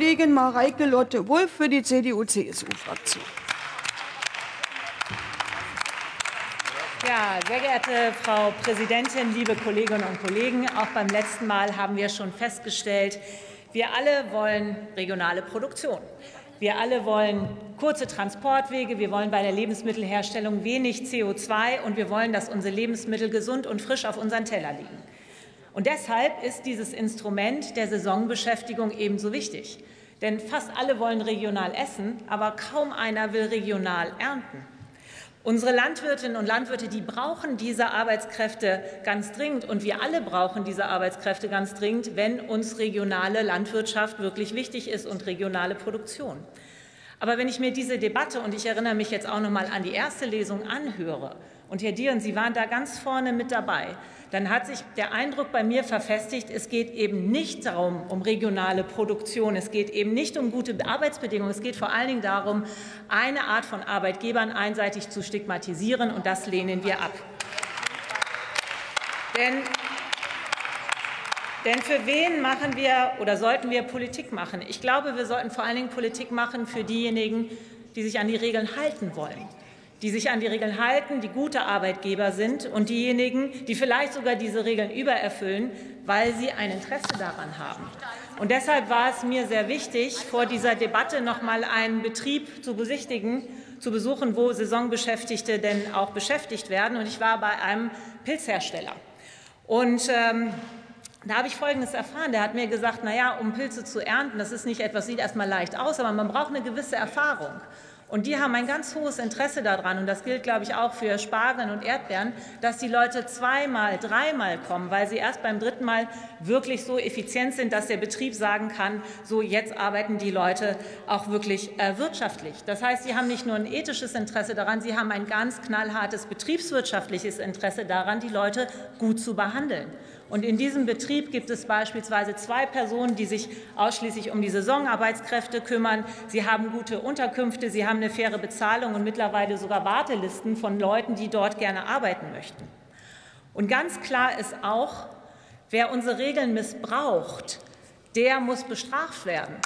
Kollegin Mareike Lotte Wulff für die CDU-CSU-Fraktion. Ja, sehr geehrte Frau Präsidentin, liebe Kolleginnen und Kollegen, auch beim letzten Mal haben wir schon festgestellt, wir alle wollen regionale Produktion. Wir alle wollen kurze Transportwege, wir wollen bei der Lebensmittelherstellung wenig CO2 und wir wollen, dass unsere Lebensmittel gesund und frisch auf unseren Teller liegen. Und deshalb ist dieses Instrument der Saisonbeschäftigung ebenso wichtig. Denn fast alle wollen regional essen, aber kaum einer will regional ernten. Unsere Landwirtinnen und Landwirte, die brauchen diese Arbeitskräfte ganz dringend und wir alle brauchen diese Arbeitskräfte ganz dringend, wenn uns regionale Landwirtschaft wirklich wichtig ist und regionale Produktion. Aber wenn ich mir diese Debatte und ich erinnere mich jetzt auch noch mal an die erste Lesung anhöre und Herr Dieren, Sie waren da ganz vorne mit dabei, dann hat sich der Eindruck bei mir verfestigt, es geht eben nicht darum, um regionale Produktion, es geht eben nicht um gute Arbeitsbedingungen, es geht vor allen Dingen darum, eine Art von Arbeitgebern einseitig zu stigmatisieren, und das lehnen wir ab. Denn denn für wen machen wir oder sollten wir Politik machen? Ich glaube, wir sollten vor allen Dingen Politik machen für diejenigen, die sich an die Regeln halten wollen die sich an die Regeln halten, die gute Arbeitgeber sind und diejenigen, die vielleicht sogar diese Regeln übererfüllen, weil sie ein Interesse daran haben. Und deshalb war es mir sehr wichtig, vor dieser Debatte noch mal einen Betrieb zu besichtigen, zu besuchen, wo Saisonbeschäftigte denn auch beschäftigt werden. Und ich war bei einem Pilzhersteller. Und ähm, da habe ich Folgendes erfahren. Der hat mir gesagt, na ja, um Pilze zu ernten, das ist nicht etwas, sieht erstmal leicht aus, aber man braucht eine gewisse Erfahrung. Und die haben ein ganz hohes Interesse daran, und das gilt, glaube ich, auch für Spargeln und Erdbeeren, dass die Leute zweimal, dreimal kommen, weil sie erst beim dritten Mal wirklich so effizient sind, dass der Betrieb sagen kann, so jetzt arbeiten die Leute auch wirklich äh, wirtschaftlich. Das heißt, sie haben nicht nur ein ethisches Interesse daran, sie haben ein ganz knallhartes betriebswirtschaftliches Interesse daran, die Leute gut zu behandeln. Und in diesem Betrieb gibt es beispielsweise zwei Personen, die sich ausschließlich um die Saisonarbeitskräfte kümmern. Sie haben gute Unterkünfte, sie haben eine faire Bezahlung und mittlerweile sogar Wartelisten von Leuten, die dort gerne arbeiten möchten. Und ganz klar ist auch, wer unsere Regeln missbraucht, der muss bestraft werden.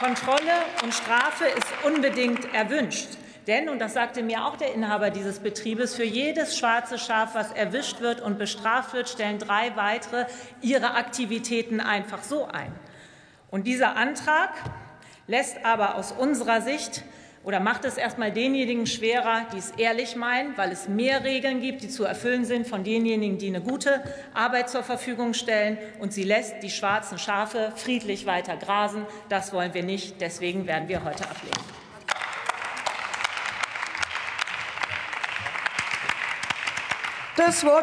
Kontrolle und Strafe ist unbedingt erwünscht. Denn, und das sagte mir auch der Inhaber dieses Betriebes, für jedes schwarze Schaf, was erwischt wird und bestraft wird, stellen drei weitere ihre Aktivitäten einfach so ein. Und dieser Antrag lässt aber aus unserer Sicht oder macht es erstmal denjenigen schwerer, die es ehrlich meinen, weil es mehr Regeln gibt, die zu erfüllen sind von denjenigen, die eine gute Arbeit zur Verfügung stellen. Und sie lässt die schwarzen Schafe friedlich weiter grasen. Das wollen wir nicht. Deswegen werden wir heute ablehnen. Das Wort